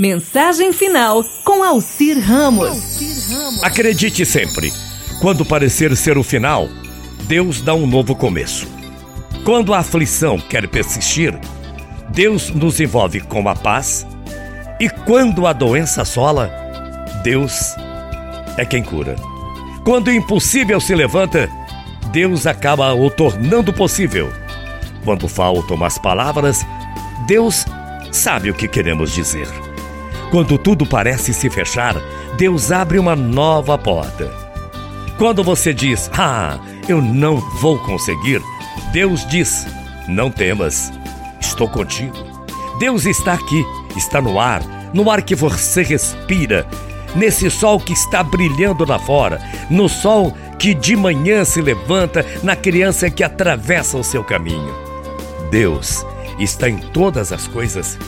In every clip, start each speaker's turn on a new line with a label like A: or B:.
A: Mensagem final com Alcir Ramos.
B: Acredite sempre, quando parecer ser o final, Deus dá um novo começo. Quando a aflição quer persistir, Deus nos envolve com a paz. E quando a doença assola, Deus é quem cura. Quando o impossível se levanta, Deus acaba o tornando possível. Quando faltam as palavras, Deus sabe o que queremos dizer. Quando tudo parece se fechar, Deus abre uma nova porta. Quando você diz, ah, eu não vou conseguir, Deus diz, não temas, estou contigo. Deus está aqui, está no ar, no ar que você respira, nesse sol que está brilhando lá fora, no sol que de manhã se levanta, na criança que atravessa o seu caminho. Deus está em todas as coisas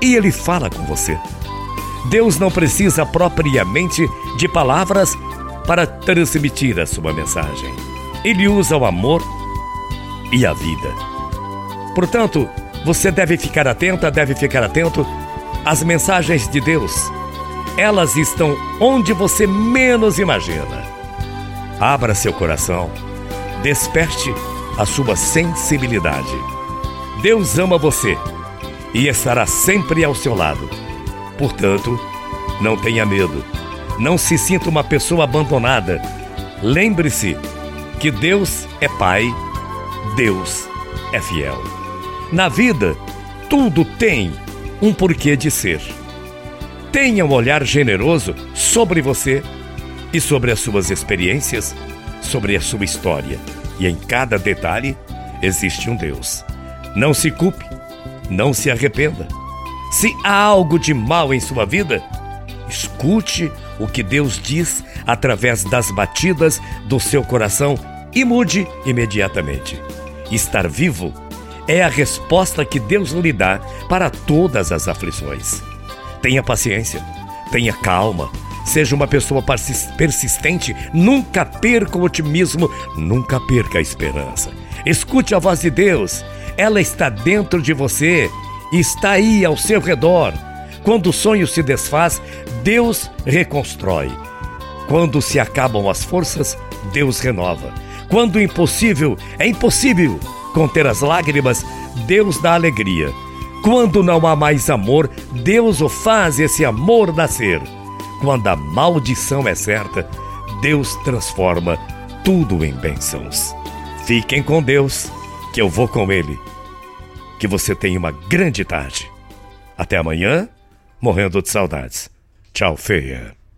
B: e Ele fala com você. Deus não precisa propriamente de palavras para transmitir a sua mensagem. Ele usa o amor e a vida. Portanto, você deve ficar atenta, deve ficar atento às mensagens de Deus. Elas estão onde você menos imagina. Abra seu coração, desperte a sua sensibilidade. Deus ama você e estará sempre ao seu lado. Portanto, não tenha medo. Não se sinta uma pessoa abandonada. Lembre-se que Deus é Pai, Deus é fiel. Na vida, tudo tem um porquê de ser. Tenha um olhar generoso sobre você e sobre as suas experiências, sobre a sua história. E em cada detalhe existe um Deus. Não se culpe, não se arrependa. Se há algo de mal em sua vida, escute o que Deus diz através das batidas do seu coração e mude imediatamente. Estar vivo é a resposta que Deus lhe dá para todas as aflições. Tenha paciência, tenha calma, seja uma pessoa persistente, nunca perca o otimismo, nunca perca a esperança. Escute a voz de Deus, ela está dentro de você, está aí ao seu redor. Quando o sonho se desfaz, Deus reconstrói. Quando se acabam as forças, Deus renova. Quando o impossível é impossível, conter as lágrimas, Deus dá alegria. Quando não há mais amor, Deus o faz esse amor nascer. Quando a maldição é certa, Deus transforma tudo em bênçãos. Fiquem com Deus, que eu vou com Ele. Que você tenha uma grande tarde. Até amanhã, morrendo de saudades. Tchau, feia.